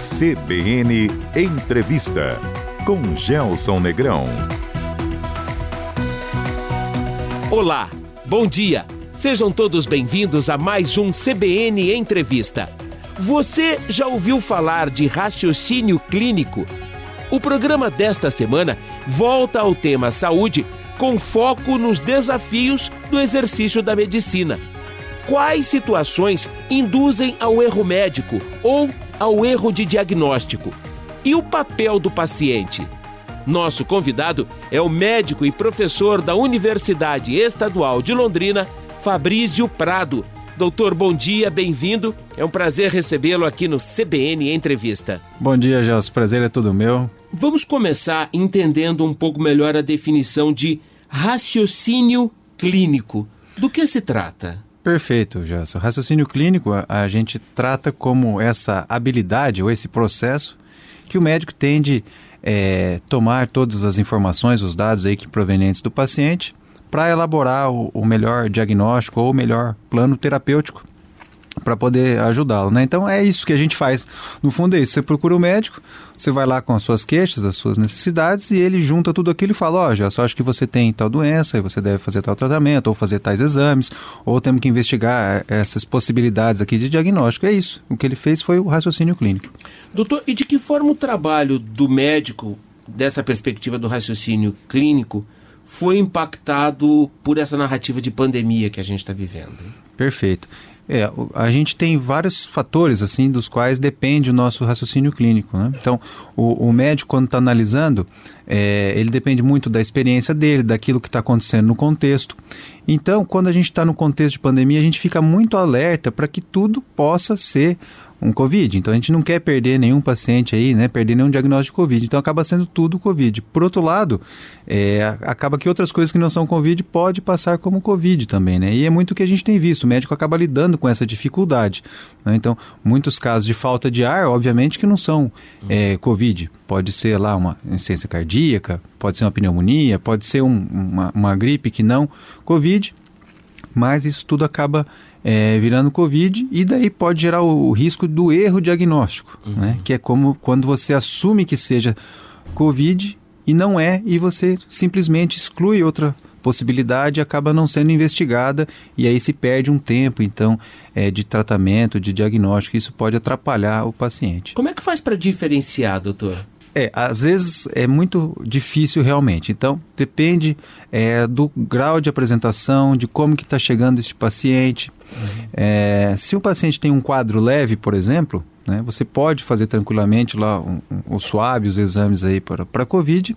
CBN Entrevista com Gelson Negrão. Olá, bom dia. Sejam todos bem-vindos a mais um CBN Entrevista. Você já ouviu falar de raciocínio clínico? O programa desta semana volta ao tema saúde com foco nos desafios do exercício da medicina. Quais situações induzem ao erro médico ou ao erro de diagnóstico? E o papel do paciente? Nosso convidado é o médico e professor da Universidade Estadual de Londrina, Fabrício Prado. Doutor, bom dia, bem-vindo. É um prazer recebê-lo aqui no CBN Entrevista. Bom dia, Gelson. Prazer é todo meu. Vamos começar entendendo um pouco melhor a definição de raciocínio clínico. Do que se trata? Perfeito, Gerson. Raciocínio clínico a, gente trata como essa habilidade ou esse processo que o médico tem de é, tomar todas as informações, os dados aí que provenientes do paciente para elaborar o, o melhor diagnóstico ou o melhor plano terapêutico para poder ajudá-lo, né? Então é isso que a gente faz. No fundo é isso. Você procura o um médico, você vai lá com as suas queixas, as suas necessidades e ele junta tudo aquilo e fala: ó, oh, já só acho que você tem tal doença e você deve fazer tal tratamento ou fazer tais exames ou temos que investigar eh, essas possibilidades aqui de diagnóstico. É isso. O que ele fez foi o raciocínio clínico. Doutor, e de que forma o trabalho do médico dessa perspectiva do raciocínio clínico foi impactado por essa narrativa de pandemia que a gente está vivendo? Perfeito. É, a gente tem vários fatores assim dos quais depende o nosso raciocínio clínico. Né? Então, o, o médico quando está analisando, é, ele depende muito da experiência dele, daquilo que está acontecendo no contexto. Então, quando a gente está no contexto de pandemia, a gente fica muito alerta para que tudo possa ser um Covid. Então a gente não quer perder nenhum paciente aí, né? Perder nenhum diagnóstico de Covid. Então acaba sendo tudo Covid. Por outro lado, é, acaba que outras coisas que não são Covid pode passar como Covid também, né? E é muito o que a gente tem visto. O médico acaba lidando com essa dificuldade. Né? Então, muitos casos de falta de ar, obviamente que não são é, Covid. Pode ser lá uma insuficiência cardíaca, pode ser uma pneumonia, pode ser um, uma, uma gripe que não Covid. Mas isso tudo acaba é, virando Covid, e daí pode gerar o, o risco do erro diagnóstico, uhum. né? que é como quando você assume que seja Covid e não é, e você simplesmente exclui outra possibilidade acaba não sendo investigada e aí se perde um tempo então é, de tratamento, de diagnóstico, isso pode atrapalhar o paciente. Como é que faz para diferenciar, doutor? É, às vezes é muito difícil realmente. Então, depende é, do grau de apresentação, de como que está chegando esse paciente. Uhum. É, se o paciente tem um quadro leve, por exemplo, né, você pode fazer tranquilamente lá um, um, o suave, os exames aí para, para COVID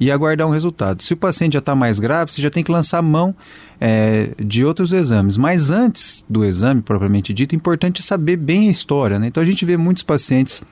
e aguardar um resultado. Se o paciente já está mais grave, você já tem que lançar mão é, de outros exames. Mas antes do exame, propriamente dito, é importante saber bem a história. Né? Então, a gente vê muitos pacientes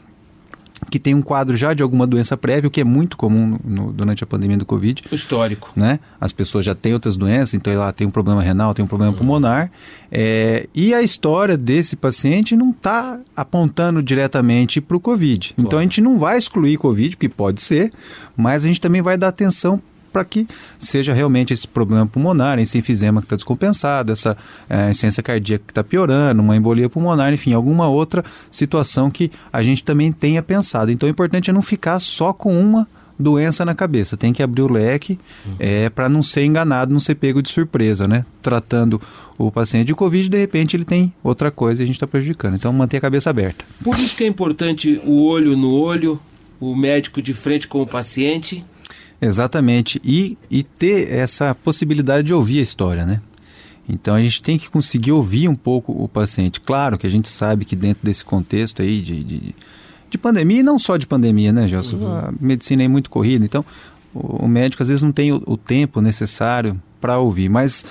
que tem um quadro já de alguma doença prévia, o que é muito comum no, durante a pandemia do Covid. Histórico. Né? As pessoas já têm outras doenças, então ela tem um problema renal, tem um problema uhum. pulmonar. É, e a história desse paciente não está apontando diretamente para o Covid. Então a gente não vai excluir Covid, porque pode ser, mas a gente também vai dar atenção para que seja realmente esse problema pulmonar, esse enfisema que está descompensado, essa é, insuficiência cardíaca que está piorando, uma embolia pulmonar, enfim, alguma outra situação que a gente também tenha pensado. Então, o importante é não ficar só com uma doença na cabeça. Tem que abrir o leque uhum. é, para não ser enganado, não ser pego de surpresa, né? Tratando o paciente de Covid, de repente ele tem outra coisa e a gente está prejudicando. Então, manter a cabeça aberta. Por isso que é importante o olho no olho, o médico de frente com o paciente Exatamente. E, e ter essa possibilidade de ouvir a história, né? Então a gente tem que conseguir ouvir um pouco o paciente. Claro que a gente sabe que dentro desse contexto aí de, de, de pandemia, e não só de pandemia, né, Gelson? Uhum. A medicina é muito corrida, então o, o médico às vezes não tem o, o tempo necessário para ouvir. Mas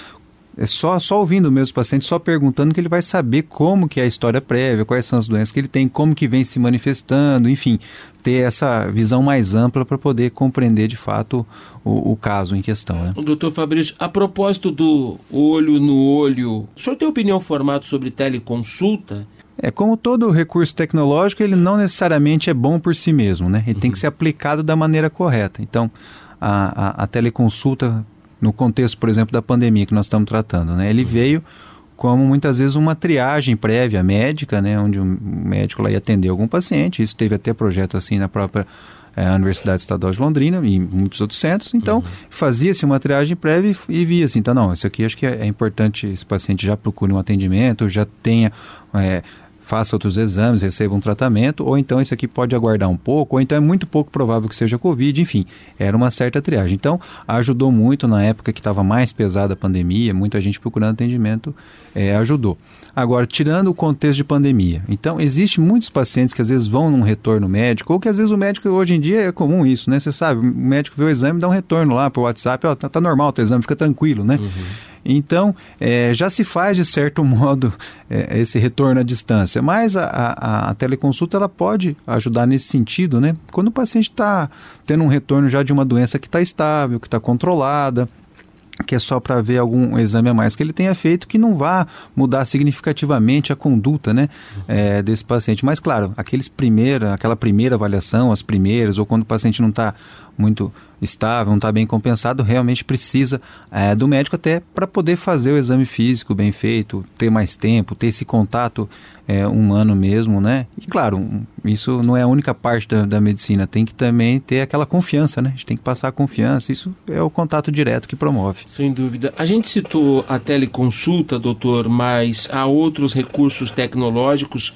é só, só ouvindo meus pacientes, só perguntando que ele vai saber como que é a história prévia, quais são as doenças que ele tem, como que vem se manifestando, enfim, ter essa visão mais ampla para poder compreender de fato o, o caso em questão. Né? Doutor Fabrício, a propósito do olho no olho, o senhor tem opinião formada sobre teleconsulta? É, como todo recurso tecnológico, ele não necessariamente é bom por si mesmo, né? Ele uhum. tem que uhum. ser aplicado da maneira correta. Então, a, a, a teleconsulta no contexto, por exemplo, da pandemia que nós estamos tratando. Né? Ele uhum. veio como muitas vezes uma triagem prévia médica, né, onde um médico lá ia atender algum paciente. Isso teve até projeto assim na própria é, Universidade Estadual de Londrina e muitos outros centros. Então, uhum. fazia-se uma triagem prévia e, e via assim, então, não, isso aqui acho que é, é, importante, esse paciente já procure um atendimento, já tenha é, faça outros exames, receba um tratamento, ou então esse aqui pode aguardar um pouco, ou então é muito pouco provável que seja Covid, enfim, era uma certa triagem. Então, ajudou muito na época que estava mais pesada a pandemia, muita gente procurando atendimento, é, ajudou. Agora, tirando o contexto de pandemia, então, existe muitos pacientes que às vezes vão num retorno médico, ou que às vezes o médico, hoje em dia é comum isso, né? Você sabe, o médico vê o exame, dá um retorno lá por WhatsApp, ó, tá, tá normal o teu exame, fica tranquilo, né? Uhum. Então, é, já se faz, de certo modo, é, esse retorno à distância. Mas a, a, a, teleconsulta ela pode ajudar nesse sentido, né? Quando o paciente está tendo um retorno já de uma doença que está estável, que está controlada, que é só para ver algum exame a mais que ele tenha feito que não vá mudar significativamente a conduta né, é, desse paciente. Mas, claro, aqueles primeira, aquela primeira avaliação, as primeiras, ou quando o paciente não está muito estável, não está bem compensado, realmente precisa é, do médico até para poder fazer o exame físico bem feito, ter mais tempo, ter esse contato é, humano mesmo, né? E claro, isso não é a única parte da, da, medicina, tem que também ter aquela confiança, né? A gente tem que passar a confiança, isso é o contato direto que promove. Sem dúvida. A gente citou a teleconsulta, doutor, mas há outros recursos tecnológicos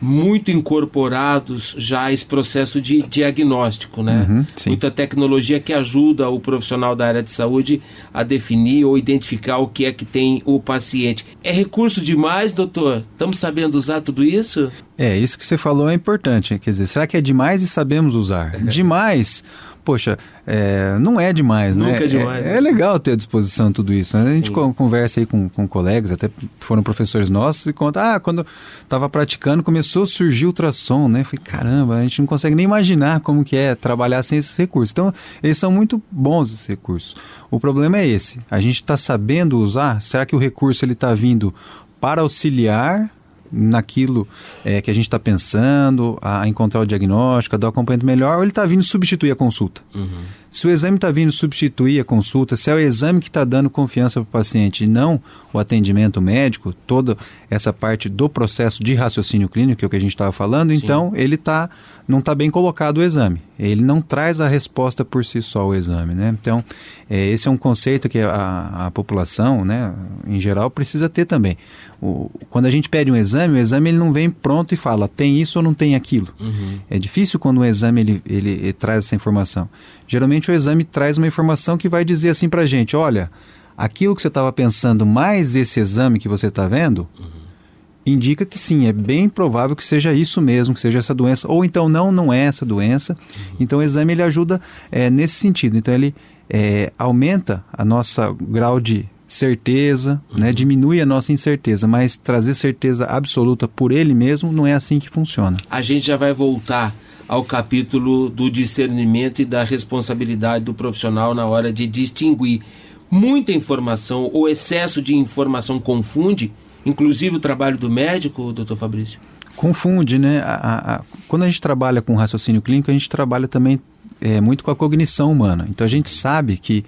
muito incorporados já a esse processo de diagnóstico, né? Uhum, Muita tecnologia que ajuda o profissional da área de saúde a definir ou identificar o que é que tem o paciente. É recurso demais, doutor? Estamos sabendo usar tudo isso? É, isso que você falou é importante. Quer dizer, será que é demais e sabemos usar? demais poxa, é, não é demais, Nunca né? é demais. É, né? é, legal ter à disposição tudo isso. Né? A gente Sim. conversa aí com, com colegas, até foram professores nossos, e conta, ah, quando estava praticando começou a surgir ultrassom, né? Falei, caramba, a gente não consegue nem imaginar como que é trabalhar sem esses recursos. Então, eles são muito bons esses recursos. O problema é esse, a gente está sabendo usar, será que o recurso ele está vindo para auxiliar naquilo é, que a gente está pensando, a encontrar o diagnóstico, a dar o acompanhamento melhor, ou ele está vindo substituir a consulta. Uhum. Se o exame está vindo substituir a consulta, se é o exame que está dando confiança para o paciente e não o atendimento médico, toda essa parte do processo de raciocínio clínico, que é o que a gente estava falando, Sim. então ele tá, não está bem colocado o exame. Ele não traz a resposta por si só o exame. Né? Então, é, esse é um conceito que a, a população, né, em geral, precisa ter também. O, quando a gente pede um exame, o exame ele não vem pronto e fala tem isso ou não tem aquilo. Uhum. É difícil quando o exame ele, ele, ele traz essa informação. Geralmente o exame traz uma informação que vai dizer assim para a gente, olha, aquilo que você estava pensando mais esse exame que você está vendo, uhum. indica que sim, é bem provável que seja isso mesmo, que seja essa doença, ou então não, não é essa doença. Uhum. Então o exame ele ajuda é, nesse sentido. Então ele é, aumenta a nossa grau de certeza, né? uhum. né? diminui a nossa incerteza, mas trazer certeza absoluta por ele mesmo não é assim que funciona. A gente já vai voltar ao capítulo do discernimento e da responsabilidade do profissional na hora de distinguir. Muita informação ou excesso de informação confunde, inclusive o trabalho do médico, doutor Fabrício? Confunde, né? A, a, a, quando a gente trabalha com raciocínio clínico, a gente trabalha também é, muito com a cognição humana. Então a gente sabe que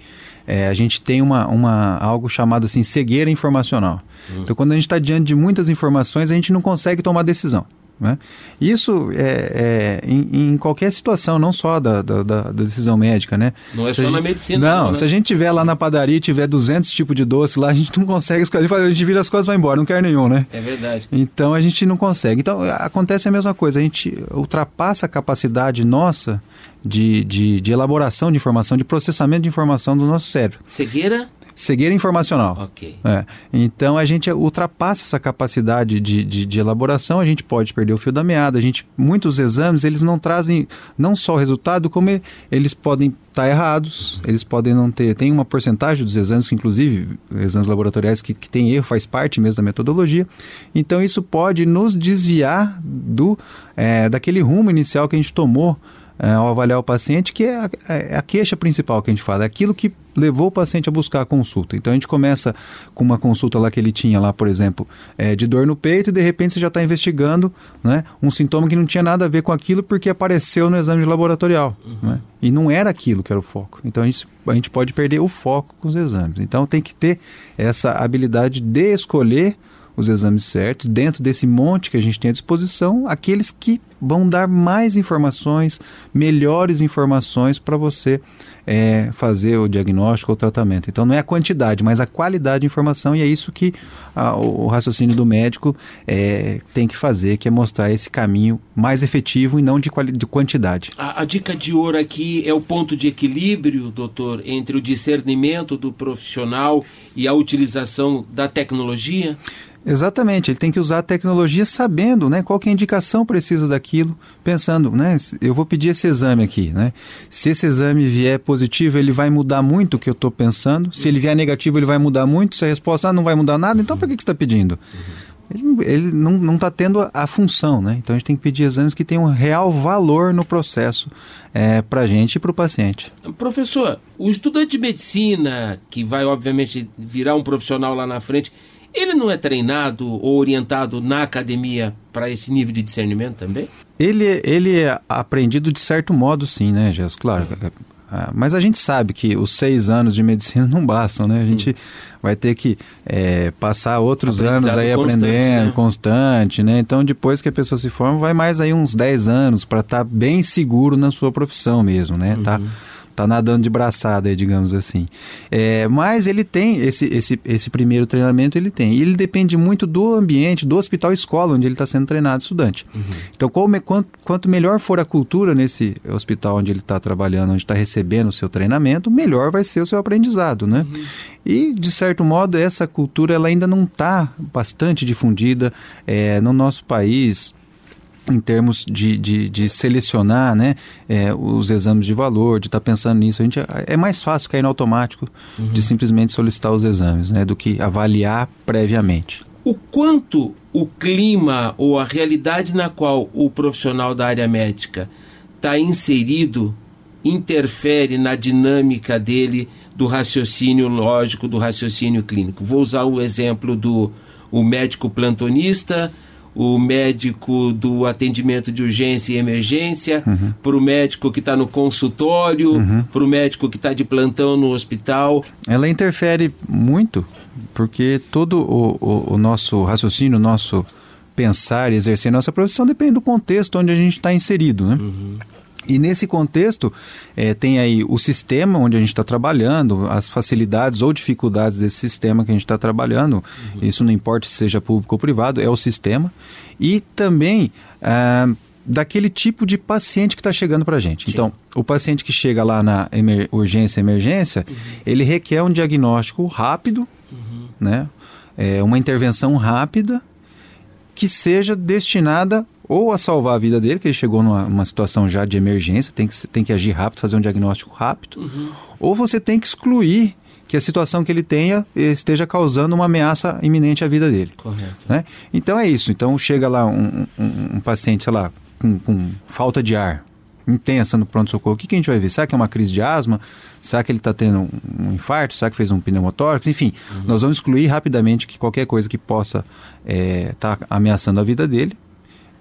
é, a gente tem uma, uma, algo chamado assim cegueira informacional. Hum. Então quando a gente está diante de muitas informações, a gente não consegue tomar decisão. Né? Isso é, é em, em, qualquer situação, não só da, da, da, decisão médica, né? Não é se só gente, na medicina. Não, não né? se a gente tiver lá na padaria e tiver 200 tipos de doce lá, a gente não consegue escolher, a gente vira as coisas e vai embora, não quer nenhum, né? É verdade. Então a gente não consegue. Então acontece a mesma coisa, a gente ultrapassa a capacidade nossa de, de, de elaboração de informação, de processamento de informação do nosso cérebro. Cegueira cegueira informacional. Ok. É. Então a gente ultrapassa essa capacidade de, de, de, elaboração, a gente pode perder o fio da meada. A gente, muitos exames eles não trazem não só o resultado, como eles podem estar tá errados, eles podem não ter. Tem uma porcentagem dos exames, que inclusive exames laboratoriais que, que tem erro, faz parte mesmo da metodologia. Então isso pode nos desviar do é, daquele rumo inicial que a gente tomou é, ao avaliar o paciente, que é a, é a, queixa principal que a gente fala, é aquilo que levou o paciente a buscar a consulta. Então a gente começa com uma consulta lá que ele tinha lá, por exemplo, é, de dor no peito, e de repente você já está investigando né, um sintoma que não tinha nada a ver com aquilo porque apareceu no exame laboratorial. Uhum. Né? E não era aquilo que era o foco. Então a gente, a gente pode perder o foco com os exames. Então tem que ter essa habilidade de escolher os exames certos, dentro desse monte que a gente tem à disposição, aqueles que vão dar mais informações, melhores informações para você é, fazer o diagnóstico ou tratamento. Então não é a quantidade, mas a qualidade de informação e é isso que a, o raciocínio do médico é, tem que fazer, que é mostrar esse caminho mais efetivo e não de, de quantidade. A, a dica de ouro aqui é o ponto de equilíbrio, doutor, entre o discernimento do profissional e a utilização da tecnologia? Exatamente, ele tem que usar a tecnologia sabendo né, qual que é a indicação precisa daquilo, pensando, né, eu vou pedir esse exame aqui, né? Se esse exame vier positivo, ele vai mudar muito o que eu estou pensando. Se ele vier negativo, ele vai mudar muito. Se a resposta ah, não vai mudar nada, então por que, que você está pedindo? Ele, ele, não está tendo a, a, função, né? Então a gente tem que pedir exames que tenham real valor no processo é, para a gente e para o paciente. Professor, o estudante de medicina, que vai obviamente virar um profissional lá na frente, ele não é treinado ou orientado na academia para esse nível de discernimento também? Ele, ele é aprendido de certo modo, sim, né, Jesus? Claro. Ah, mas a gente sabe que os seis anos de medicina não bastam, né? A gente hum. vai ter que é, passar outros anos aí constante, aprendendo, né? constante, né? Então, depois que a pessoa se forma, vai mais aí uns dez anos para estar tá bem seguro na sua profissão mesmo, né? Tá uhum. Tá tá nadando de braçada, digamos assim. É, mas ele tem esse, esse, esse primeiro treinamento, ele tem. E ele depende muito do ambiente, do hospital escola onde ele está sendo treinado estudante. Uhum. Então, quanto, quanto melhor for a cultura nesse hospital onde ele está trabalhando, onde está recebendo o seu treinamento, melhor vai ser o seu aprendizado, né? Uhum. E, de certo modo, essa cultura ela ainda não está bastante difundida é, no nosso país em termos de, de, de selecionar né, é, os exames de valor, de estar tá pensando nisso. A gente, é mais fácil cair no automático uhum. de simplesmente solicitar os exames, né, do que avaliar previamente. O quanto o clima ou a realidade na qual o profissional da área médica está inserido interfere na dinâmica dele do raciocínio lógico, do raciocínio clínico. Vou usar o exemplo do o médico plantonista o médico do atendimento de urgência e emergência, uhum. para o médico que está no consultório, uhum. para o médico que está de plantão no hospital. Ela interfere muito, porque todo o, o, o nosso raciocínio, o nosso pensar e exercer nossa profissão depende do contexto onde a gente está inserido. Né? Uhum. E nesse contexto, é, tem aí o sistema onde a gente está trabalhando, as facilidades ou dificuldades desse sistema que a gente está trabalhando, uhum. isso não importa se seja público ou privado, é o sistema. E também ah, daquele tipo de paciente que está chegando para a gente. Sim. Então, o paciente que chega lá na emer urgência emergência, uhum. ele requer um diagnóstico rápido, uhum. né? É, uma intervenção rápida que seja destinada ou a salvar a vida dele, que ele chegou numa, numa situação já de emergência, tem que, tem que agir rápido, fazer um diagnóstico rápido, uhum. ou você tem que excluir que a situação que ele tenha esteja causando uma ameaça iminente à vida dele. Correto. Né? Então é isso. Então chega lá um, um, um paciente, sei lá, com, com, falta de ar intensa no pronto-socorro. O que, que a gente vai ver? Será que é uma crise de asma? Será que ele está tendo um infarto? Será que fez um pneumotórax? Enfim, uhum. nós vamos excluir rapidamente que qualquer coisa que possa estar é, tá ameaçando a vida dele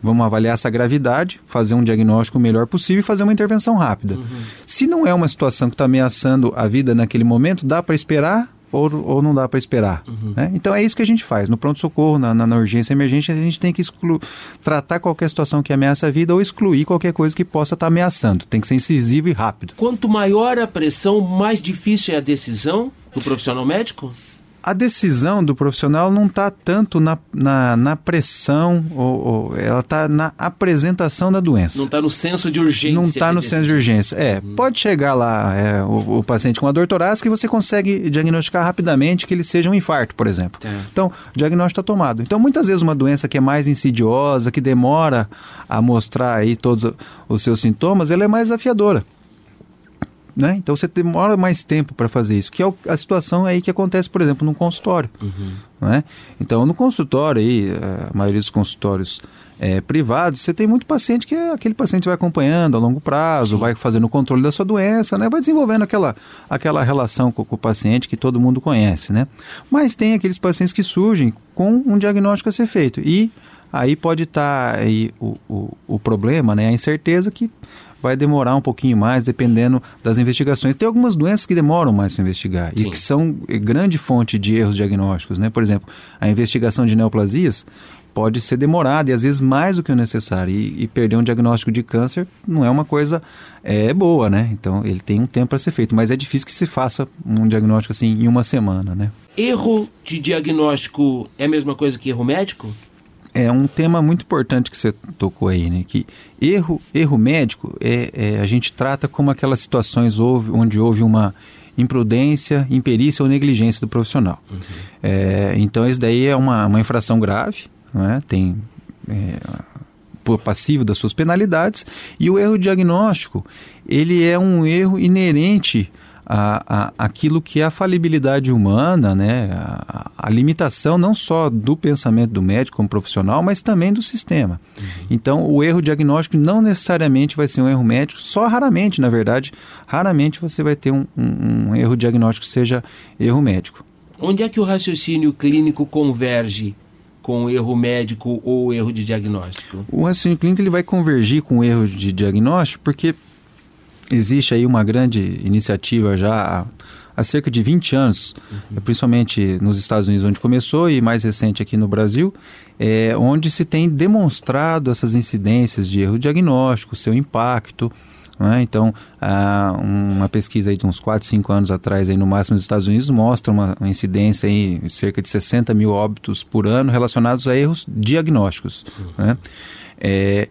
Vamos avaliar essa gravidade, fazer um diagnóstico o melhor possível e fazer uma intervenção rápida. Uhum. Se não é uma situação que está ameaçando a vida naquele momento, dá para esperar ou, ou não dá para esperar. Uhum. Né? Então é isso que a gente faz. No pronto-socorro, na, na, na, urgência emergente, a gente tem que exclu tratar qualquer situação que ameaça a vida ou excluir qualquer coisa que possa estar tá ameaçando. Tem que ser incisivo e rápido. Quanto maior a pressão, mais difícil é a decisão do profissional médico? A decisão do profissional não está tanto na, na, na pressão, ou, ou ela está na apresentação da doença. Não está no senso de urgência. Não está no senso de urgência. É, uhum. pode chegar lá é, o, o, paciente com uma dor torácica e você consegue diagnosticar rapidamente que ele seja um infarto, por exemplo. É. Então, o diagnóstico está tomado. Então, muitas vezes uma doença que é mais insidiosa, que demora a mostrar aí todos os seus sintomas, ela é mais afiadora. Né? Então você demora mais tempo para fazer isso, que é a situação aí que acontece, por exemplo, no consultório. Uhum. Né? Então, no consultório, aí, a maioria dos consultórios é, privados, você tem muito paciente que é, aquele paciente vai acompanhando a longo prazo, Sim. vai fazendo o controle da sua doença, né? vai desenvolvendo aquela, aquela relação com, com, o paciente que todo mundo conhece. Né? Mas tem aqueles pacientes que surgem com um diagnóstico a ser feito. E aí pode estar tá aí o, o, o problema, né? A incerteza que vai demorar um pouquinho mais, dependendo das investigações. Tem algumas doenças que demoram mais para investigar Sim. e que são grande fonte de erros diagnósticos, né? Por exemplo, a investigação de neoplasias pode ser demorada e às vezes mais do que o necessário. E, e perder um diagnóstico de câncer não é uma coisa é, boa, né? Então ele tem um tempo para ser feito, mas é difícil que se faça um diagnóstico assim em uma semana, né? Erro de diagnóstico é a mesma coisa que erro médico? É um tema muito importante que você tocou aí, né? Que erro, erro médico é, é a gente trata como aquelas situações houve, onde houve uma imprudência, imperícia ou negligência do profissional. Uhum. É, então, isso daí é uma, uma infração grave, né? tem é, passivo das suas penalidades, e o erro diagnóstico, ele é um erro inerente a, a, aquilo que é a falibilidade humana, né? A, a, limitação não só do pensamento do médico como profissional, mas também do sistema. Uhum. Então, o erro diagnóstico não necessariamente vai ser um erro médico, só raramente, na verdade, raramente você vai ter um, um, um erro diagnóstico que seja erro médico. Onde é que o raciocínio clínico converge com o erro médico ou erro de diagnóstico? O raciocínio clínico ele vai convergir com o erro de diagnóstico porque existe aí uma grande iniciativa já há, cerca de 20 anos, uhum. principalmente nos Estados Unidos, onde começou, e mais recente aqui no Brasil, é, onde se tem demonstrado essas incidências de erro diagnóstico, seu impacto. Né? Então, uma pesquisa aí de uns 4, 5 anos atrás, aí no máximo nos Estados Unidos, mostra uma, uma incidência aí, cerca de 60 mil óbitos por ano relacionados a erros diagnósticos. Uhum. Né? É,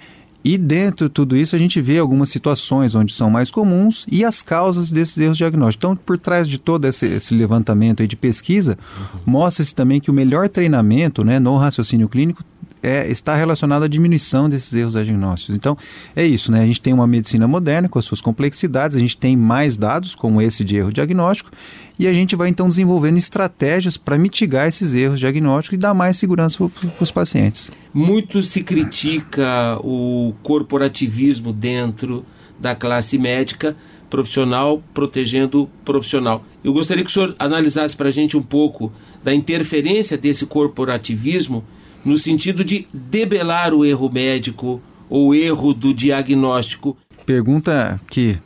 e dentro de tudo isso a gente vê algumas situações onde são mais comuns e as causas desses erros diagnósticos. Então, por trás de todo esse, esse levantamento de pesquisa, uhum. mostra-se também que o melhor treinamento né, no raciocínio clínico é, está relacionado à diminuição desses erros diagnósticos. Então, é isso, né? A gente tem uma medicina moderna com as suas complexidades, a gente tem mais dados, como esse de erro diagnóstico, e a gente vai então desenvolvendo estratégias para mitigar esses erros diagnósticos e dar mais segurança para os pacientes. Muito se critica o corporativismo dentro da classe médica, profissional protegendo profissional. Eu gostaria que o senhor analisasse para a gente um pouco da interferência desse corporativismo no sentido de debelar o erro médico ou erro do diagnóstico. Pergunta que,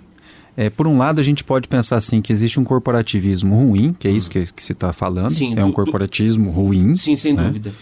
é, por um lado, a gente pode pensar assim que existe um corporativismo ruim, que é isso que, que se está falando, sim, é um corporativismo do... ruim. Sim, sem né? dúvida.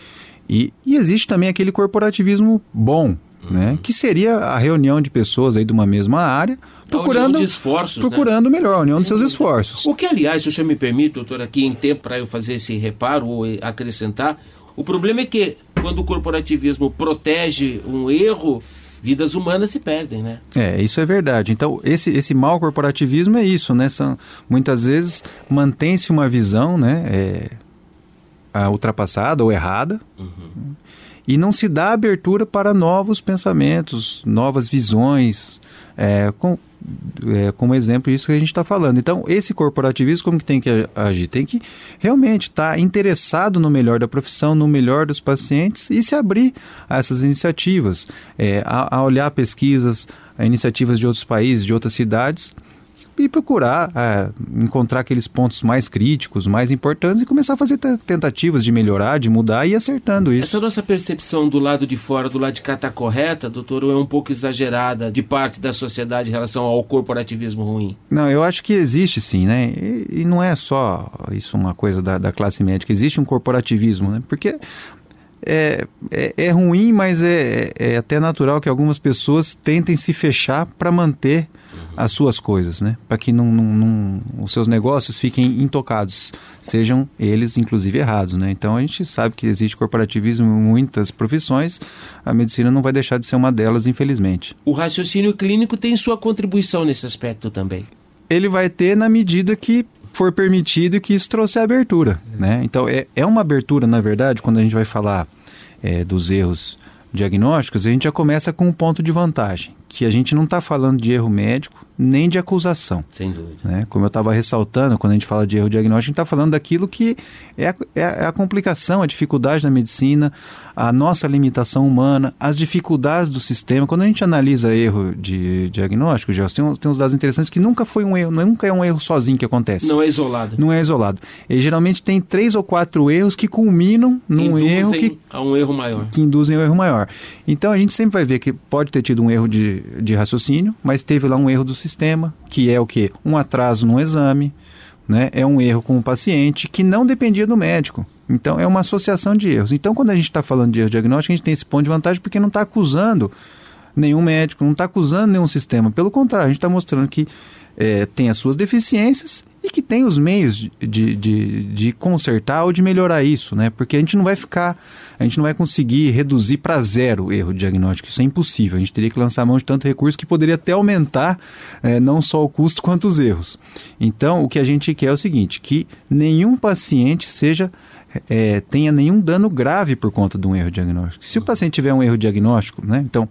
E, e existe também aquele corporativismo bom, Uhum. Né? Que seria a reunião de pessoas aí de uma mesma área, procurando de esforços, né? procurando né? melhor, a união Sim, dos seus esforços. O que, aliás, se o senhor me permite, doutor, aqui em tempo para eu fazer esse reparo ou acrescentar, o problema é que quando o corporativismo protege um erro, vidas humanas se perdem, né? É, isso é verdade. Então, esse, esse mal corporativismo é isso, né? São, muitas vezes mantém-se uma visão, né? É, ultrapassada ou errada. Uhum. E não se dá abertura para novos pensamentos, novas visões, é, com, é, como exemplo isso que a gente está falando. Então, esse corporativismo, como que tem que agir? Tem que realmente estar tá interessado no melhor da profissão, no melhor dos pacientes e se abrir a essas iniciativas, é, a, a olhar pesquisas, a iniciativas de outros países, de outras cidades e procurar é, encontrar aqueles pontos mais críticos, mais importantes e começar a fazer tentativas de melhorar, de mudar e ir acertando isso. Essa nossa percepção do lado de fora, do lado de cá, está correta, doutor, ou é um pouco exagerada de parte da sociedade em relação ao corporativismo ruim? Não, eu acho que existe sim, né? E, e não é só isso uma coisa da, da classe médica, existe um corporativismo, né? Porque é, é, é, ruim, mas é, é, até natural que algumas pessoas tentem se fechar para manter as suas coisas, né? Para que não, não, não, os seus negócios fiquem intocados, sejam eles inclusive errados, né? Então a gente sabe que existe corporativismo em muitas profissões, a medicina não vai deixar de ser uma delas, infelizmente. O raciocínio clínico tem sua contribuição nesse aspecto também. Ele vai ter na medida que for permitido que isso trouxe a abertura, né? Então é, é uma abertura, na verdade, quando a gente vai falar é, dos erros diagnósticos, a gente já começa com um ponto de vantagem, que a gente não está falando de erro médico nem de acusação. Sem dúvida. Né? Como eu estava ressaltando, quando a gente fala de erro diagnóstico, a gente está falando daquilo que é a, é, é a, complicação, a dificuldade da medicina, a nossa limitação humana, as dificuldades do sistema. Quando a gente analisa erro de diagnóstico, Gelson, tem, tem uns dados interessantes que nunca foi um erro, nunca é um erro sozinho que acontece. Não é isolado. Não é isolado. E geralmente tem três ou quatro erros que culminam num Induzem erro que a um erro maior. Que induzem um erro maior. Então a gente sempre vai ver que pode ter tido um erro de, de raciocínio, mas teve lá um erro do sistema, que é o que? Um atraso no exame, né? é um erro com o paciente que não dependia do médico. Então é uma associação de erros. Então quando a gente está falando de erro diagnóstico, a gente tem esse ponto de vantagem porque não está acusando nenhum médico, não está acusando nenhum sistema. Pelo contrário, a gente está mostrando que é, tem as suas deficiências e que tem os meios de, de, de, de, consertar ou de melhorar isso, né? Porque a gente não vai ficar, a gente não vai conseguir reduzir para zero o erro diagnóstico, isso é impossível. A gente teria que lançar mão de tanto recurso que poderia até aumentar é, não só o custo quanto os erros. Então, o que a gente quer é o seguinte: que nenhum paciente seja é, tenha nenhum dano grave por conta de um erro diagnóstico. Se o paciente tiver um erro diagnóstico, né? Então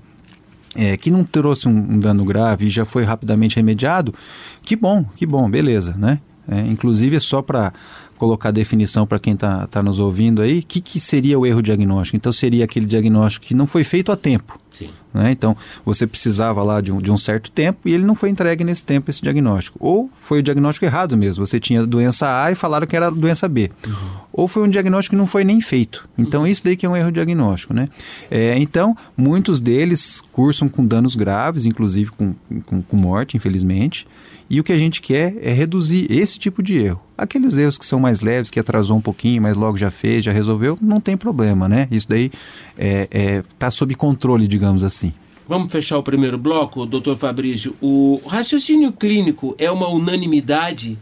é, que não trouxe um, um, dano grave e já foi rapidamente remediado, que bom, que bom, beleza, né? É, inclusive, só para colocar definição para quem está tá nos ouvindo aí, o que, que seria o erro diagnóstico? Então, seria aquele diagnóstico que não foi feito a tempo. Sim. Né? Então, você precisava lá de um, de um certo tempo e ele não foi entregue nesse tempo, esse diagnóstico. Ou foi o diagnóstico errado mesmo, você tinha doença A e falaram que era doença B. Uhum. Ou foi um diagnóstico que não foi nem feito. Então, uhum. isso daí que é um erro diagnóstico. Né? É, então, muitos deles cursam com danos graves, inclusive com, com, com morte, infelizmente. E o que a gente quer é reduzir esse tipo de erro. Aqueles erros que são mais leves, que atrasou um pouquinho, mas logo já fez, já resolveu, não tem problema, né? Isso daí está é, é, tá sob controle, digamos assim. Vamos fechar o primeiro bloco, doutor Fabrício. O raciocínio clínico é uma unanimidade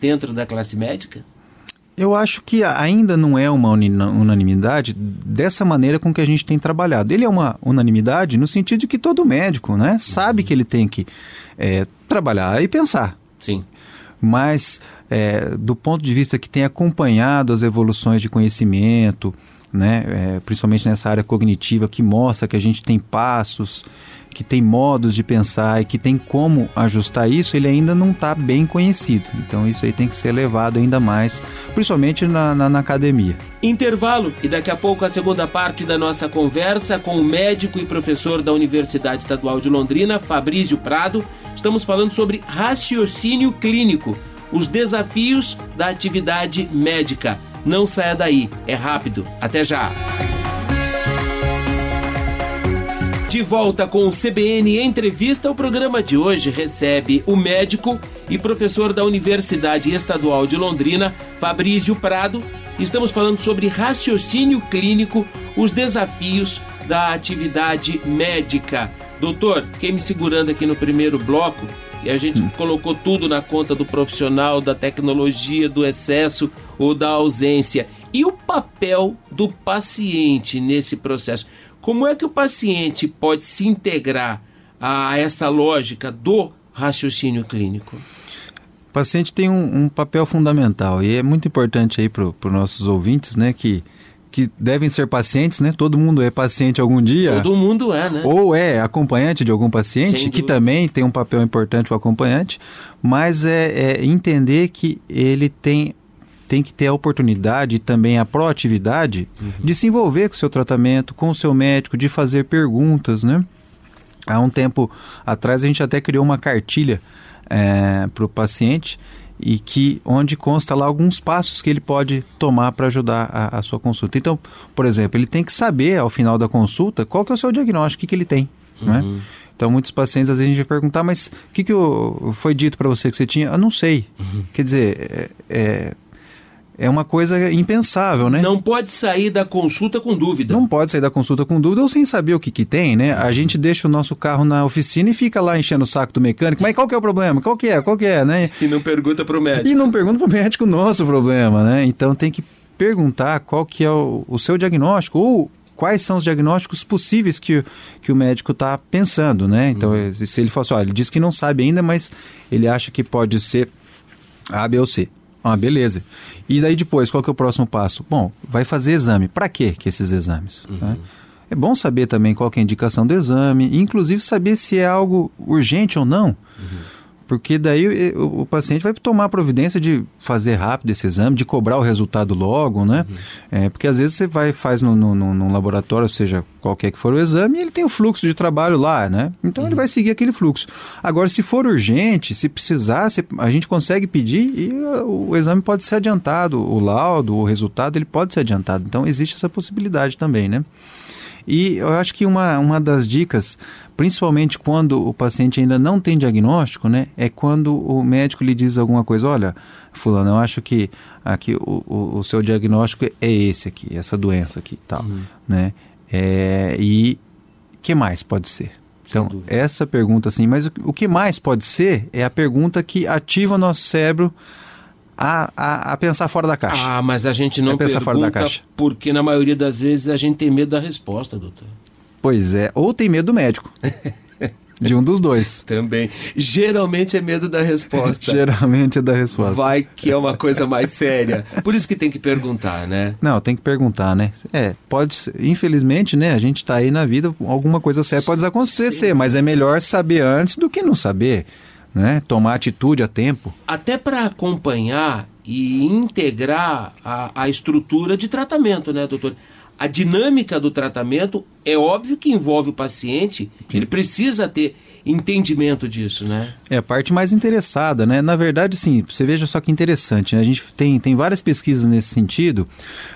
dentro da classe médica? Eu acho que ainda não é uma unanimidade dessa maneira com que a gente tem trabalhado. Ele é uma unanimidade no sentido de que todo médico né, sabe que ele tem que é, trabalhar e pensar. Sim. Mas, é, do ponto de vista que tem acompanhado as evoluções de conhecimento, né, é, principalmente nessa área cognitiva, que mostra que a gente tem passos que tem modos de pensar e que tem como ajustar isso, ele ainda não está bem conhecido. Então isso aí tem que ser levado ainda mais, principalmente na, na, na academia. Intervalo e daqui a pouco a segunda parte da nossa conversa com o médico e professor da Universidade Estadual de Londrina, Fabrício Prado. Estamos falando sobre raciocínio clínico, os desafios da atividade médica. Não saia daí, é rápido. Até já! De volta com o CBN Entrevista, o programa de hoje recebe o médico e professor da Universidade Estadual de Londrina, Fabrício Prado. Estamos falando sobre raciocínio clínico, os desafios da atividade médica. Doutor, fiquei me segurando aqui no primeiro bloco e a gente hum. colocou tudo na conta do profissional, da tecnologia, do excesso ou da ausência. E o papel do paciente nesse processo? Como é que o paciente pode se integrar a essa lógica do raciocínio clínico? O paciente tem um, um papel fundamental e é muito importante aí para os nossos ouvintes, né, que que devem ser pacientes, né? Todo mundo é paciente algum dia. Todo mundo é, né? Ou é acompanhante de algum paciente, que também tem um papel importante o acompanhante, mas é, é, entender que ele tem tem que ter a oportunidade e também a proatividade uhum. de se envolver com o seu tratamento, com o seu médico, de fazer perguntas, né? Há um tempo atrás a gente até criou uma cartilha é, para o paciente e que onde consta lá alguns passos que ele pode tomar para ajudar a, a, sua consulta. Então, por exemplo, ele tem que saber ao final da consulta qual que é o seu diagnóstico, o que, que ele tem, uhum. né? Então, muitos pacientes às vezes a gente vai perguntar, mas o que, que eu, foi dito para você que você tinha? Eu não sei. Uhum. Quer dizer, é, é é uma coisa impensável, né? Não pode sair da consulta com dúvida. Não pode sair da consulta com dúvida ou sem saber o que, que tem, né? A gente deixa o nosso carro na oficina e fica lá enchendo o saco do mecânico. Mas qual que é o problema? Qual que é? Qual que é, né? E não pergunta para o médico. E não pergunta para o médico o nosso problema, né? Então tem que perguntar qual que é o, o seu diagnóstico ou quais são os diagnósticos possíveis que, que o médico está pensando, né? Então, uhum. se ele fala assim, olha, ele diz que não sabe ainda, mas ele acha que pode ser A, B ou C. Ah, beleza. E daí depois, qual que é o próximo passo? Bom, vai fazer exame. Para quê que esses exames? Uhum. Né? é bom saber também qual é a indicação do exame, inclusive saber se é algo urgente ou não. Uhum. Porque daí o, o, paciente vai tomar a providência de fazer rápido esse exame, de cobrar o resultado logo, né? Uhum. É, porque às vezes você vai faz no, no, no, laboratório, seja qualquer que for o exame, e ele tem o fluxo de trabalho lá, né? Então uhum. ele vai seguir aquele fluxo. Agora, se for urgente, se precisar, se, a gente consegue pedir e o, o exame pode ser adiantado, o laudo, o resultado, ele pode ser adiantado. Então existe essa possibilidade também, né? E eu acho que uma, uma das dicas, principalmente quando o paciente ainda não tem diagnóstico, né, é quando o médico lhe diz alguma coisa, olha, fulano, eu acho que aqui o, o, o seu diagnóstico é esse aqui, essa doença aqui tal, uhum. né? É, e que mais pode ser? Então, essa pergunta assim, mas o, o que mais pode ser é a pergunta que ativa o nosso cérebro a, a, a, pensar fora da caixa. Ah, mas a gente não é pensar fora da caixa. porque na maioria das vezes a gente tem medo da resposta, doutor. Pois é, ou tem medo do médico. De um dos dois. Também. Geralmente é medo da resposta. Geralmente é da resposta. Vai que é uma coisa mais séria. Por isso que tem que perguntar, né? Não, tem que perguntar, né? É, pode ser, infelizmente, né? A gente tá aí na vida, alguma coisa séria pode acontecer, Sim. mas é melhor saber antes do que não saber né? tomar atitude a tempo. Até para acompanhar e integrar a, a estrutura de tratamento, né, doutor? A dinâmica do tratamento é óbvio que envolve o paciente, ele precisa ter entendimento disso, né? É a parte mais interessada, né? Na verdade, sim, você veja só que interessante, né? A gente tem, tem várias pesquisas nesse sentido,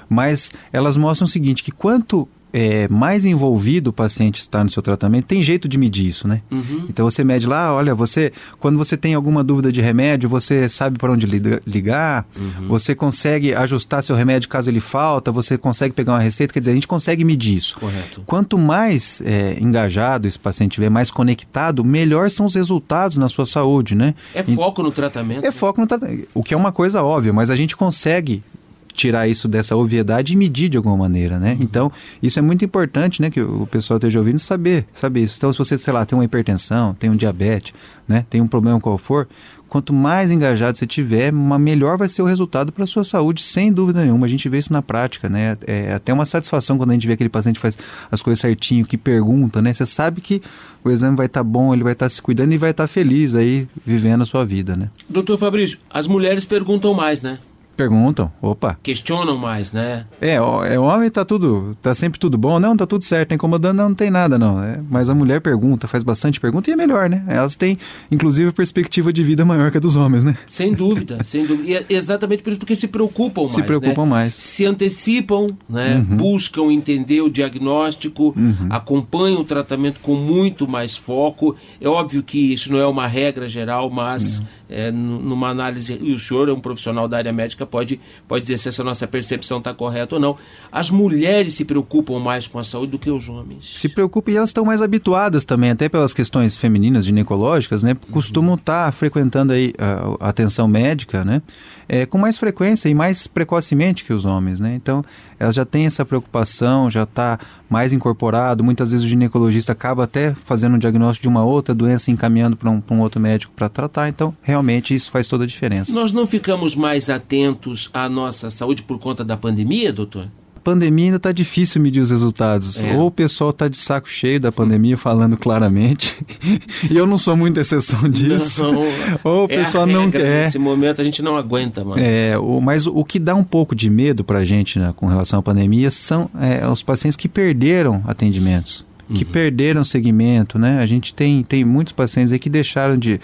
mas elas mostram o seguinte, que quanto é, mais envolvido o paciente está no seu tratamento, tem jeito de medir isso, né? Uhum. Então você mede lá, olha, você quando você tem alguma dúvida de remédio, você sabe para onde ligar, uhum. você consegue ajustar seu remédio caso ele falta, você consegue pegar uma receita, quer dizer, a gente consegue medir isso. Correto. Quanto mais é, engajado esse paciente estiver, mais conectado, melhor são os resultados na sua saúde, né? É foco no tratamento. É foco no tratamento, o que é uma coisa óbvia, mas a gente consegue tirar isso dessa obviedade e medir de alguma maneira, né? Uhum. Então, isso é muito importante, né, que o pessoal esteja ouvindo saber, saber isso. Então, se você, sei lá, tem uma hipertensão, tem um diabetes, né, tem um problema qual for, quanto mais engajado você tiver, melhor vai ser o resultado para a sua saúde, sem dúvida nenhuma. A gente vê isso na prática, né? É até uma satisfação quando a gente vê aquele paciente faz as coisas certinho, que pergunta, né? Você sabe que o exame vai estar tá bom, ele vai estar tá se cuidando e vai estar tá feliz aí vivendo a sua vida, né? Doutor Fabrício, as mulheres perguntam mais, né? Perguntam, opa. Questionam mais, né? É, o, é, o homem tá tudo, tá sempre tudo bom, não, tá tudo certo, tá incomodando, não, não tem nada, não. É, mas a mulher pergunta, faz bastante pergunta e é melhor, né? Elas têm, inclusive, perspectiva de vida maior que a dos homens, né? Sem dúvida, sem dúvida. E é exatamente por isso, porque se preocupam mais. Se preocupam né? mais. Se antecipam, né? Uhum. Buscam entender o diagnóstico, uhum. acompanham o tratamento com muito mais foco. É óbvio que isso não é uma regra geral, mas. Uhum é, numa análise, e o senhor é um profissional da área médica, pode, pode dizer se essa nossa percepção está correta ou não. As mulheres se preocupam mais com a saúde do que os homens. Se preocupam e elas estão mais habituadas também, até pelas questões femininas ginecológicas, né? Costumam estar tá frequentando aí a, a, atenção médica, né? É, com mais frequência e mais precocemente que os homens, né? Então, elas já têm essa preocupação, já está mais incorporado. Muitas vezes o ginecologista acaba até fazendo um diagnóstico de uma outra doença e encaminhando para um, um outro médico para tratar. Então, realmente realmente isso faz toda a diferença. Nós não ficamos mais atentos à nossa saúde por conta da pandemia, doutor? pandemia ainda está difícil medir os resultados. É. Ou o pessoal está de saco cheio da pandemia, falando claramente, e eu não sou muito exceção disso. Não, ou o é pessoal não quer. Nesse momento a gente não aguenta, mano. É, o, mas o, o que dá um pouco de medo para a gente né, com relação à pandemia são é, os pacientes que perderam atendimentos que uhum. perderam segmento, né? A gente tem, tem muitos pacientes aí que deixaram de,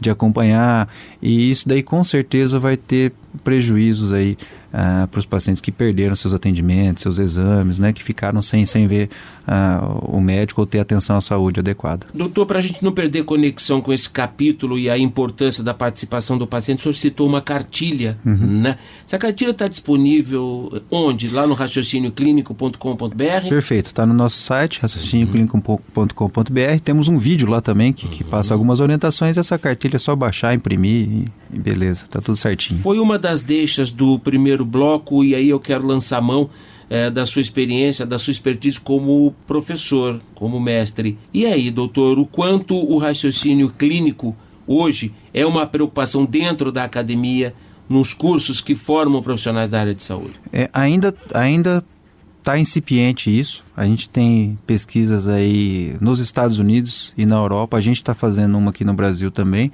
de acompanhar e isso daí com certeza vai ter prejuízos aí ah, para os pacientes que perderam seus atendimentos, seus exames, né, que ficaram sem, sem ver ah, o médico ou ter atenção à saúde adequada. Doutor, para a gente não perder conexão com esse capítulo e a importância da participação do paciente, o senhor citou uma cartilha, uhum. né? Essa cartilha está disponível onde? Lá no raciocínioclínico.com.br? Perfeito, está no nosso site, raciocínioclínico.com.br. Temos um vídeo lá também que, que passa algumas orientações. Essa cartilha é só baixar, imprimir e, e beleza, está tudo certinho. Foi uma das deixas do primeiro primeiro bloco e aí eu quero lançar mão é, da sua experiência, da sua expertise como professor, como mestre. E aí, doutor, o quanto o raciocínio clínico hoje é uma preocupação dentro da academia, nos cursos que formam profissionais da área de saúde? É, ainda, ainda Está incipiente isso. A gente tem pesquisas aí nos Estados Unidos e na Europa. A gente está fazendo uma aqui no Brasil também,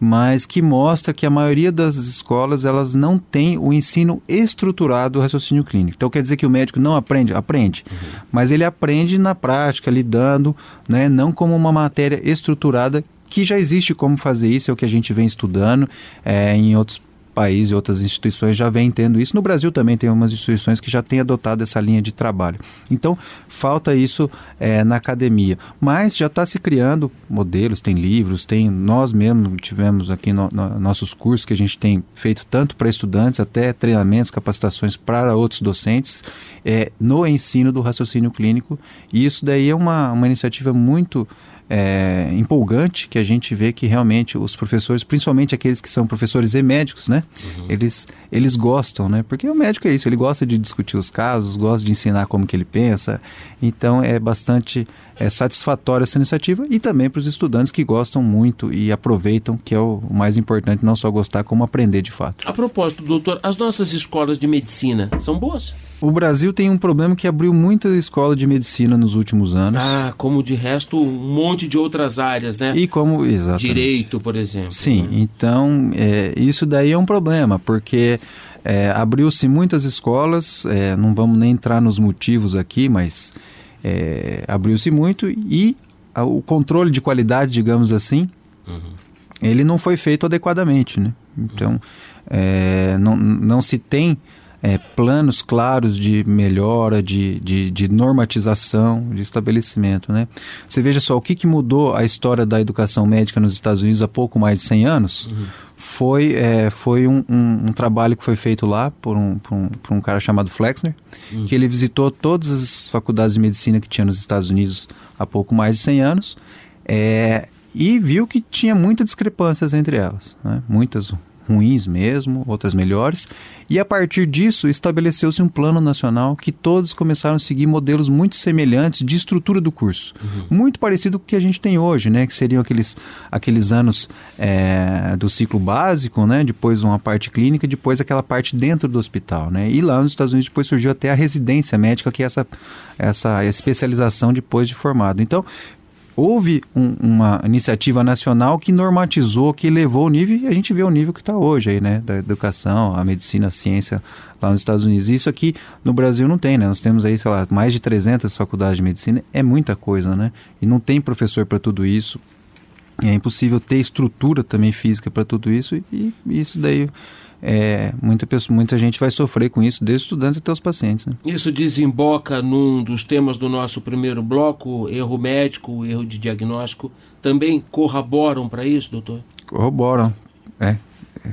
mas que mostra que a maioria das escolas elas não tem o ensino estruturado do raciocínio clínico. Então quer dizer que o médico não aprende, aprende, uhum. mas ele aprende na prática, lidando, né, não como uma matéria estruturada que já existe como fazer isso, é o que a gente vem estudando é, em outros países e outras instituições já vêm tendo isso. No Brasil também tem umas instituições que já têm adotado essa linha de trabalho. Então, falta isso é, na academia. Mas já está se criando modelos, tem livros, tem nós mesmos tivemos aqui no, no, nossos cursos que a gente tem feito tanto para estudantes, até treinamentos, capacitações para outros docentes, é, no ensino do raciocínio clínico. E isso daí é uma, uma iniciativa muito é, empolgante que a gente vê que realmente os professores, principalmente aqueles que são professores e médicos, né? Uhum. Eles, eles gostam, né? Porque o médico é isso, ele gosta de discutir os casos, gosta de ensinar como que ele pensa. Então é bastante é, satisfatória essa iniciativa e também para os estudantes que gostam muito e aproveitam, que é o mais importante, não só gostar, como aprender de fato. A propósito, doutor, as nossas escolas de medicina são boas? O Brasil tem um problema que abriu muita escola de medicina nos últimos anos. Ah, como de resto um monte de outras áreas, né? E como, exatamente. Direito, por exemplo. Sim, né? então é, isso daí é um problema, porque é, abriu-se muitas escolas, é, não vamos nem entrar nos motivos aqui, mas é, abriu-se muito e a, o controle de qualidade, digamos assim, uhum. ele não foi feito adequadamente, né? Então, é, não, não se tem é, planos claros de melhora, de, de, de, normatização, de estabelecimento. Né? Você veja só, o que, que mudou a história da educação médica nos Estados Unidos há pouco mais de 100 anos uhum. foi, é, foi um, um, um, trabalho que foi feito lá por um, por um, por um cara chamado Flexner, uhum. que ele visitou todas as faculdades de medicina que tinha nos Estados Unidos há pouco mais de 100 anos é, e viu que tinha muitas discrepâncias entre elas, né? muitas ruins mesmo, outras melhores. E a partir disso estabeleceu-se um plano nacional que todos começaram a seguir modelos muito semelhantes de estrutura do curso, uhum. muito parecido com o que a gente tem hoje, né? Que seriam aqueles, aqueles anos é, do ciclo básico, né? Depois uma parte clínica, depois aquela parte dentro do hospital, né? E lá nos Estados Unidos depois surgiu até a residência médica, que é essa, essa especialização depois de formado. Então houve um, uma iniciativa nacional que normatizou, que levou o nível, e a gente vê o nível que está hoje aí, né? Da educação, a medicina, a ciência lá nos Estados Unidos. Isso aqui no Brasil não tem, né? Nós temos aí, sei lá, mais de 300 faculdades de medicina, é muita coisa, né? E não tem professor para tudo isso. É impossível ter estrutura também física para tudo isso, e, e isso daí é, muita, pessoa, muita gente vai sofrer com isso, desde estudantes até os pacientes. Né? Isso desemboca num dos temas do nosso primeiro bloco, erro médico, erro de diagnóstico. Também corroboram para isso, doutor? Corroboram, é.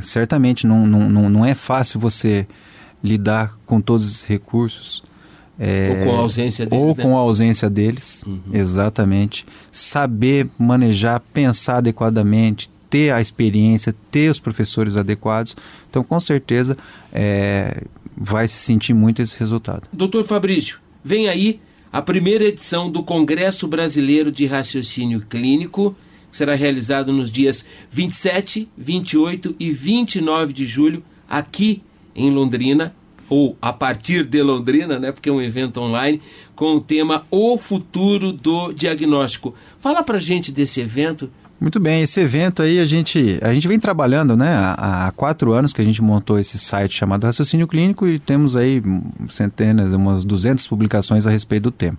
Certamente não, não, não, é fácil você lidar com todos os recursos. É, ou com a ausência deles. Ou né? com a ausência deles, uhum. exatamente. Saber manejar, pensar adequadamente, ter a experiência, ter os professores adequados. Então, com certeza, é, vai se sentir muito esse resultado. Doutor Fabrício, vem aí a primeira edição do Congresso Brasileiro de Raciocínio Clínico, que será realizado nos dias 27, 28 e 29 de julho, aqui em Londrina, ou a partir de Londrina, né, porque é um evento online, com o tema O Futuro do Diagnóstico. Fala pra gente desse evento muito bem, esse evento aí a gente, a gente vem trabalhando, né? Há, há, quatro anos que a gente montou esse site chamado Raciocínio Clínico e temos aí centenas, umas 200 publicações a respeito do tema.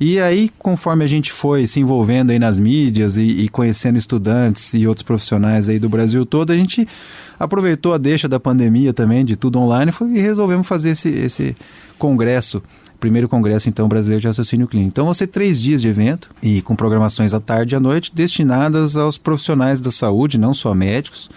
E aí, conforme a gente foi se envolvendo aí nas mídias e, e conhecendo estudantes e outros profissionais aí do Brasil todo, a gente aproveitou a deixa da pandemia também, de tudo online, e resolvemos fazer esse, esse congresso primeiro congresso então brasileiro de raciocínio clínico. Então vão ser três dias de evento e com programações à tarde e à noite destinadas aos profissionais da saúde, não só médicos,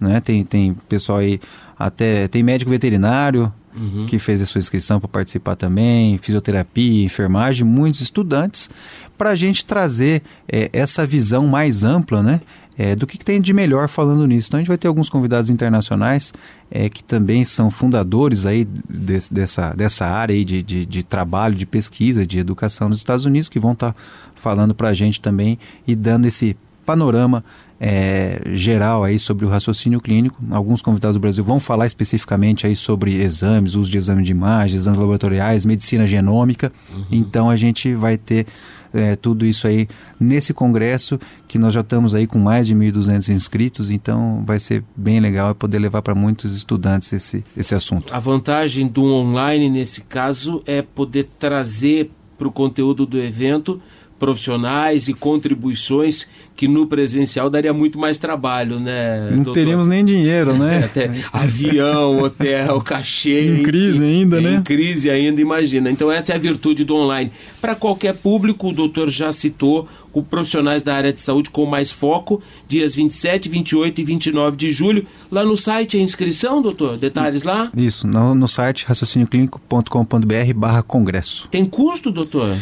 né? Tem tem pessoal aí até tem médico veterinário uhum. que fez a sua inscrição para participar também, fisioterapia, enfermagem, muitos estudantes para a gente trazer é, essa visão mais ampla, né? É, do que, que, tem de melhor falando nisso. Então a gente vai ter alguns convidados internacionais é, que também são fundadores aí desse, dessa, dessa área aí de, de, de, trabalho, de pesquisa, de educação nos Estados Unidos, que vão estar tá falando para a gente também e dando esse panorama é, geral aí sobre o raciocínio clínico. Alguns convidados do Brasil vão falar especificamente aí sobre exames, uso de exame de imagem, exames laboratoriais, medicina genômica. Uhum. Então a gente vai ter é, tudo isso aí nesse congresso que nós já estamos aí com mais de 1.200 inscritos, então vai ser bem legal poder levar para muitos estudantes esse, esse assunto. A vantagem do online nesse caso é poder trazer para o conteúdo do evento profissionais e contribuições que no presencial daria muito mais trabalho, né? Não doutor? teríamos nem dinheiro, né? Até avião, hotel, cachê. Em crise ainda, em, né? Em crise ainda, imagina. Então essa é a virtude do online. Para qualquer público, o doutor já citou o profissionais da área de saúde com mais foco, dias 27, 28 e 29 de julho. Lá no site a inscrição, doutor? Detalhes lá? Isso, no, no site raciocinioclínico.com.br barra congresso. Tem custo, doutor?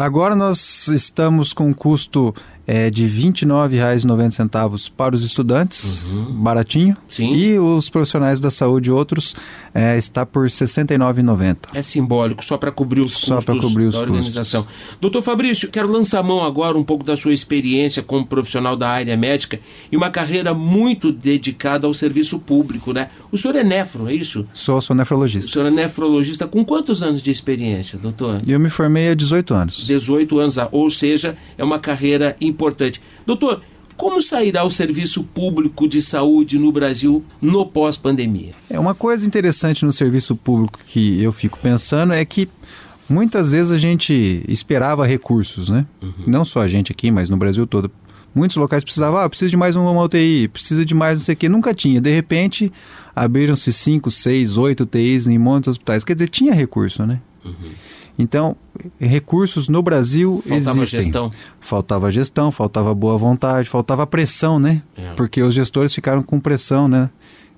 Agora nós estamos com um custo é de R$ 29,90 para os estudantes, uhum. baratinho. Sim. E os profissionais da saúde outros é, está por R$ 69,90. É simbólico, só para cobrir os só custos cobrir os da organização. Custos. Doutor Fabrício, quero lançar mão agora um pouco da sua experiência como profissional da área médica e uma carreira muito dedicada ao serviço público, né? O senhor é nefro, é isso? Sou, sou nefrologista. O senhor é nefrologista com quantos anos de experiência, doutor? Eu me formei há 18 anos. 18 anos, ou seja, é uma carreira importante importante. Doutor, como sairá o serviço público de saúde no Brasil no pós-pandemia? É uma coisa interessante no serviço público que eu fico pensando é que muitas vezes a gente esperava recursos, né? Uhum. Não só a gente aqui, mas no Brasil todo. Muitos locais precisavam, ah, precisa de mais uma UTI, precisa de mais não sei o que, nunca tinha. De repente, abriram-se cinco, seis, oito UTIs em muitos hospitais. Quer dizer, tinha recurso, né? Uhum. Então, recursos no Brasil faltava existem. Gestão. Faltava gestão, faltava boa vontade, faltava pressão, né? É. Porque os gestores ficaram com pressão, né?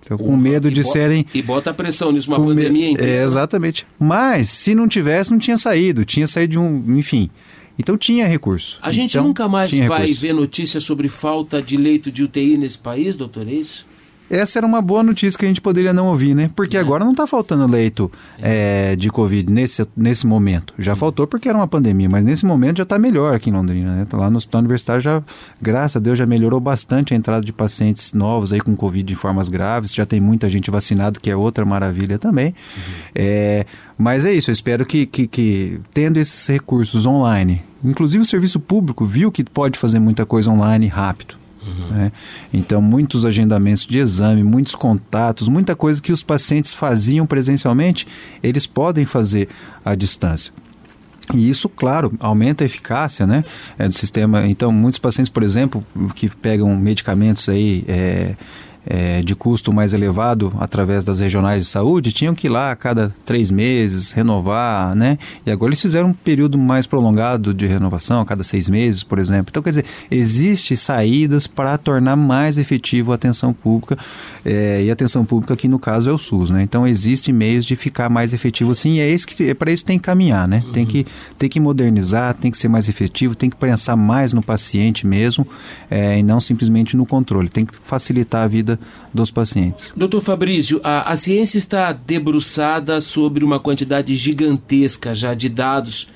Então, com medo de bota, serem. E bota pressão nisso, uma pandemia inteira. É, exatamente. Mas, se não tivesse, não tinha saído. Tinha saído de um. Enfim. Então tinha recurso. A gente então, nunca mais vai recurso. ver notícias sobre falta de leito de UTI nesse país, doutor? É isso? Essa era uma boa notícia que a gente poderia não ouvir, né? Porque é. agora não está faltando leito é. É, de Covid nesse, nesse momento. Já faltou porque era uma pandemia, mas nesse momento já está melhor aqui em Londrina, né? Lá no hospital universitário já, graças a Deus, já melhorou bastante a entrada de pacientes novos aí com Covid de formas graves. Já tem muita gente vacinada, que é outra maravilha também. Uhum. É, mas é isso, eu espero que, que, que tendo esses recursos online, inclusive o serviço público viu que pode fazer muita coisa online rápido. Uhum. Né? Então, muitos agendamentos de exame, muitos contatos, muita coisa que os pacientes faziam presencialmente, eles podem fazer à distância. E isso, claro, aumenta a eficácia né, é, do sistema. Então, muitos pacientes, por exemplo, que pegam medicamentos aí. É, é, de custo mais elevado através das regionais de saúde tinham que ir lá a cada três meses renovar, né? E agora eles fizeram um período mais prolongado de renovação, a cada seis meses, por exemplo. Então, quer dizer, existe saídas para tornar mais efetivo a atenção pública é, e a atenção pública aqui no caso é o SUS, né? Então, existem meios de ficar mais efetivo assim e é, que, é para isso que tem que caminhar, né? Uhum. Tem, que, tem que modernizar, tem que ser mais efetivo, tem que pensar mais no paciente mesmo é, e não simplesmente no controle. Tem que facilitar a vida vida dos pacientes. Doutor Fabrício, a, a ciência está debruçada sobre uma quantidade gigantesca já de dados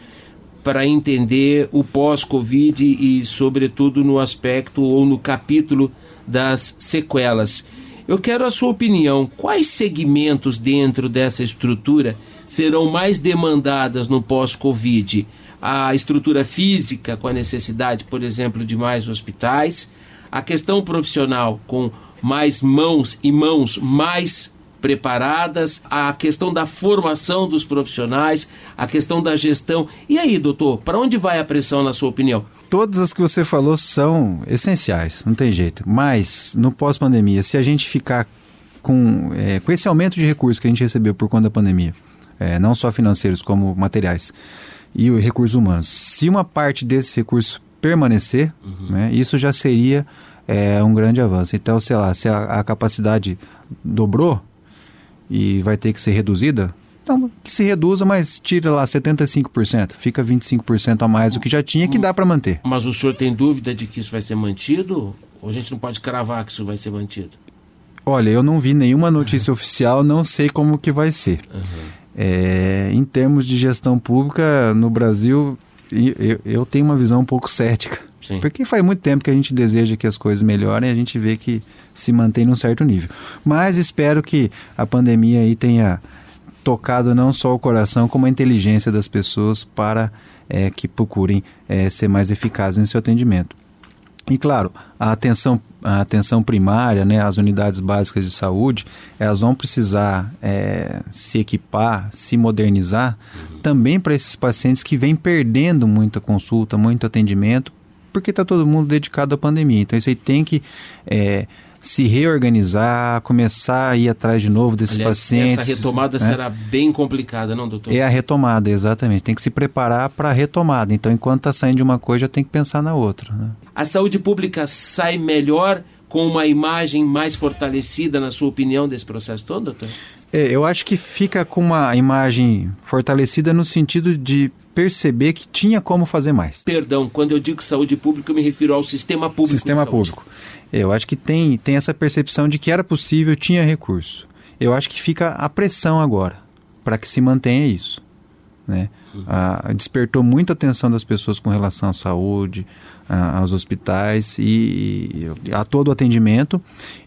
para entender o pós-Covid e, sobretudo, no aspecto ou no capítulo das sequelas. Eu quero a sua opinião. Quais segmentos dentro dessa estrutura serão mais demandadas no pós-Covid? A estrutura física, com a necessidade, por exemplo, de mais hospitais, a questão profissional, com mais mãos e mãos mais preparadas, a questão da formação dos profissionais, a questão da gestão. E aí, doutor, para onde vai a pressão, na sua opinião? Todas as que você falou são essenciais, não tem jeito. Mas, no pós-pandemia, se a gente ficar com, é, com esse aumento de recursos que a gente recebeu por conta da pandemia, é, não só financeiros como materiais e recursos humanos, se uma parte desses recursos permanecer, uhum. né, isso já seria é um grande avanço. Então, sei lá, se a, a capacidade dobrou e vai ter que ser reduzida, então que se reduza, mas tira lá 75%, fica 25% a mais do que já tinha, que dá para manter. Mas o senhor tem dúvida de que isso vai ser mantido? Ou a gente não pode cravar que isso vai ser mantido? Olha, eu não vi nenhuma notícia oficial, não sei como que vai ser. Uhum. É, em termos de gestão pública, no Brasil, eu, eu tenho uma visão um pouco cética Sim. Porque faz muito tempo que a gente deseja que as coisas melhorem e a gente vê que se mantém num certo nível. Mas espero que a pandemia aí tenha tocado não só o coração, como a inteligência das pessoas para é, que procurem é, ser mais eficazes no seu atendimento. E claro, a atenção, a atenção primária, né, as unidades básicas de saúde, elas vão precisar é, se equipar, se modernizar, uhum. também para esses pacientes que vêm perdendo muita consulta, muito atendimento, porque está todo mundo dedicado à pandemia. Então isso aí tem que é, se reorganizar, começar a ir atrás de novo desses Aliás, pacientes. Essa retomada né? será bem complicada, não, doutor? É a retomada, exatamente. Tem que se preparar para a retomada. Então, enquanto está saindo de uma coisa, já tem que pensar na outra. Né? A saúde pública sai melhor com uma imagem mais fortalecida, na sua opinião, desse processo todo, doutor? É, eu acho que fica com uma imagem fortalecida no sentido de perceber que tinha como fazer mais. Perdão, quando eu digo saúde pública, eu me refiro ao sistema público. Sistema público. Eu acho que tem, tem essa percepção de que era possível, tinha recurso. Eu acho que fica a pressão agora para que se mantenha isso. Né? Ah, despertou muita atenção das pessoas com relação à saúde, ah, aos hospitais e, e, a todo o atendimento.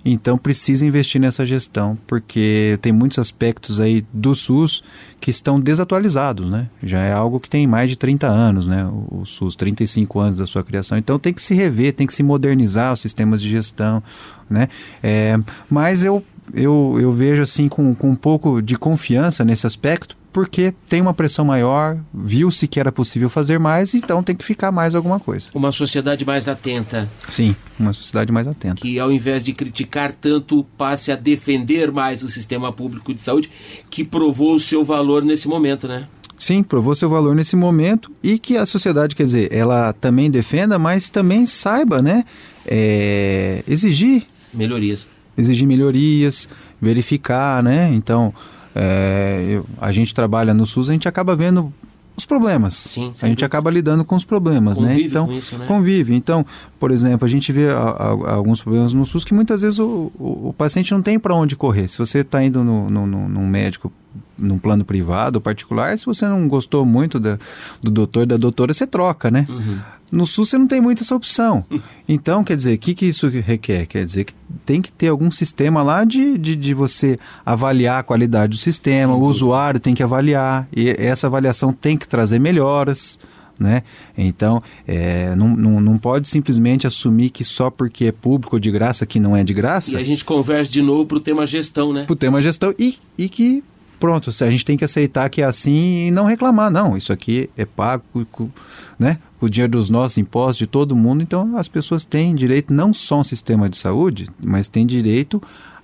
Então precisa investir nessa gestão, porque tem muitos aspectos aí do SUS que estão desatualizados, né? Já é algo que tem mais de 30 anos, né? O, o SUS, 35 anos da sua criação. Então tem que se rever, tem que se modernizar os sistemas de gestão, né? É, mas eu, eu, eu vejo assim com, com um pouco de confiança nesse aspecto, porque tem uma pressão maior, viu-se que era possível fazer mais, então tem que ficar mais alguma coisa. Uma sociedade mais atenta. Sim, uma sociedade mais atenta. Que ao invés de criticar tanto, passe a defender mais o sistema público de saúde, que provou o seu valor nesse momento, né? Sim, provou seu valor nesse momento e que a sociedade, quer dizer, ela também defenda, mas também saiba, né, é, exigir melhorias, exigir melhorias, verificar, né? Então, é, eu, a gente trabalha no SUS, a gente acaba vendo os problemas. Sim, a gente acaba lidando com os problemas, né? convive né? Então, isso, né? convive. Então, por exemplo, a gente vê a, a, alguns problemas no SUS que muitas vezes o, o, o paciente não tem para onde correr. Se você está indo no, no, no, num médico num plano privado ou particular, se você não gostou muito da, do doutor da doutora, você troca, né? Uhum. No SUS você não tem muita essa opção. Então, quer dizer, o que, que isso requer? Quer dizer que tem que ter algum sistema lá de, de, de você avaliar a qualidade do sistema, Sim, o usuário tem que avaliar, e essa avaliação tem que trazer melhoras. Né? Então, é, não, não, não pode simplesmente assumir que só porque é público ou de graça que não é de graça. E a gente conversa de novo para o tema gestão, né? Para o tema gestão e, e que pronto, a gente tem que aceitar que é assim e não reclamar. Não, isso aqui é pago com, né, com o dinheiro dos nossos impostos, de todo mundo. Então as pessoas têm direito não só a um sistema de saúde, mas têm direito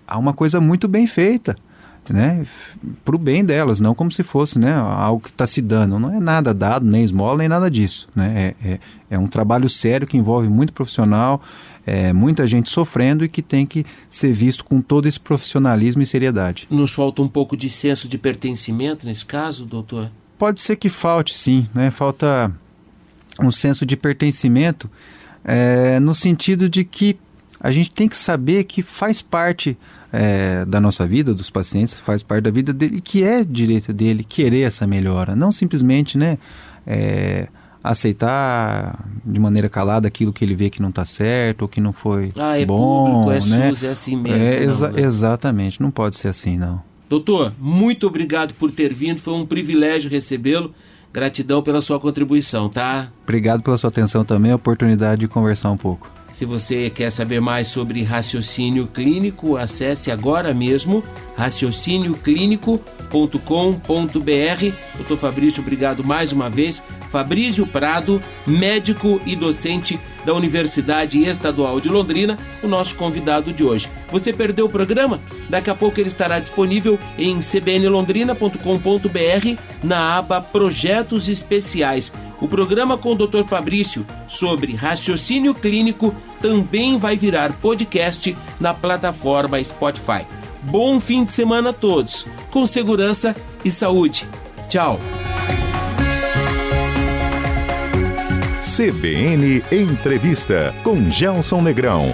a uma coisa muito bem feita né, para o bem delas, não como se fosse né, algo que está se dando. Não é nada dado, nem esmola, nem nada disso. Né? É, é, é um trabalho sério que envolve muito profissional, é, muita gente sofrendo e que tem que ser visto com todo esse profissionalismo e seriedade. Nos falta um pouco de senso de pertencimento nesse caso, doutor? Pode ser que falte, sim. Né? Falta um senso de pertencimento é, no sentido de que a gente tem que saber que faz parte é, da nossa vida, dos pacientes, faz parte da vida dele, que é direito dele querer essa melhora, não simplesmente, né, é, aceitar de maneira calada aquilo que ele vê que não está certo ou que não foi ah, é bom, público, é né? SUS, é assim mesmo. É, exa não, né? Exatamente, não pode ser assim, não. Doutor, muito obrigado por ter vindo, foi um privilégio recebê-lo. Gratidão pela sua contribuição, tá? Obrigado pela sua atenção também, a oportunidade de conversar um pouco. Se você quer saber mais sobre raciocínio clínico, acesse agora mesmo raciocínioclínico.com.br. Doutor Fabrício, obrigado mais uma vez. Fabrício Prado, médico e docente da Universidade Estadual de Londrina, o nosso convidado de hoje. Você perdeu o programa? Daqui a pouco ele estará disponível em cbnlondrina.com.br na aba Projetos Especiais. O programa com o Dr. Fabrício sobre raciocínio clínico também vai virar podcast na plataforma Spotify. Bom fim de semana a todos, com segurança e saúde. Tchau. CBN Entrevista com Gelson Negrão.